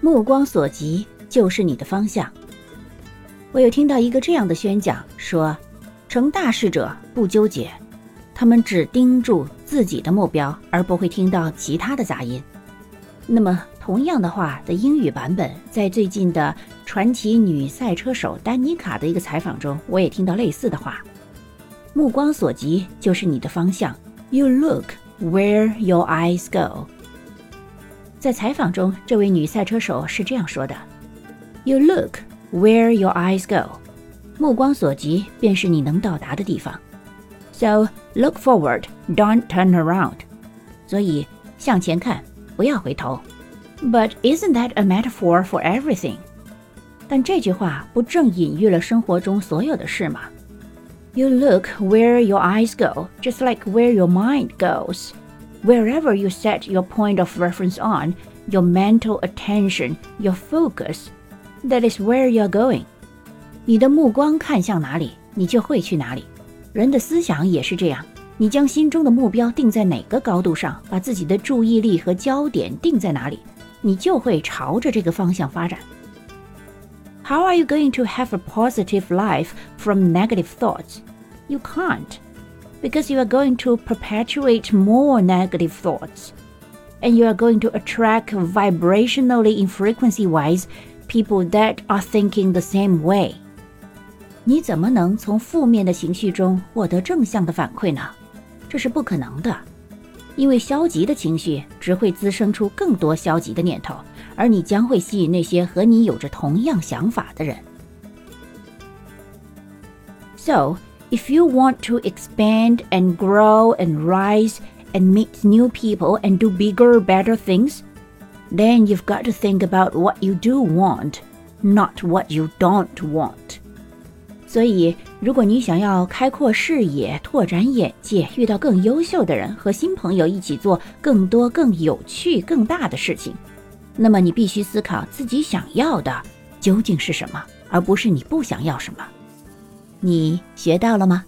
目光所及就是你的方向。我有听到一个这样的宣讲，说，成大事者不纠结，他们只盯住自己的目标，而不会听到其他的杂音。那么，同样的话的英语版本，在最近的传奇女赛车手丹妮卡的一个采访中，我也听到类似的话：目光所及就是你的方向。You look where your eyes go。在采访中，这位女赛车手是这样说的：“You look where your eyes go，目光所及便是你能到达的地方。So look forward, don't turn around。所以向前看，不要回头。But isn't that a metaphor for everything？但这句话不正隐喻了生活中所有的事吗？You look where your eyes go, just like where your mind goes。 Wherever you set your point of reference on, your mental attention, your focus, that is where you're going. 你的目光看向哪里，你就会去哪里。人的思想也是这样，你将心中的目标定在哪个高度上，把自己的注意力和焦点定在哪里，你就会朝着这个方向发展。How are you going to have a positive life from negative thoughts? You can't because you are going to perpetuate more negative thoughts. And you are going to attract vibrationally in frequency wise people that are thinking the same way. 你怎么能从负面的情绪中获得正向的反馈呢？这是不可能的，因为消极的情绪只会滋生出更多消极的念头，而你将会吸引那些和你有着同样想法的人。So if you want to expand and grow and rise and meet new people and do bigger, better things, then you've got to think about what you do want, not what you don't want. 所以，如果你想要开阔视野、拓展眼界，遇到更优秀的人，和新朋友一起做更多、更有趣、更大的事情，那么你必须思考自己想要的究竟是什么，而不是你不想要什么。你学到了吗？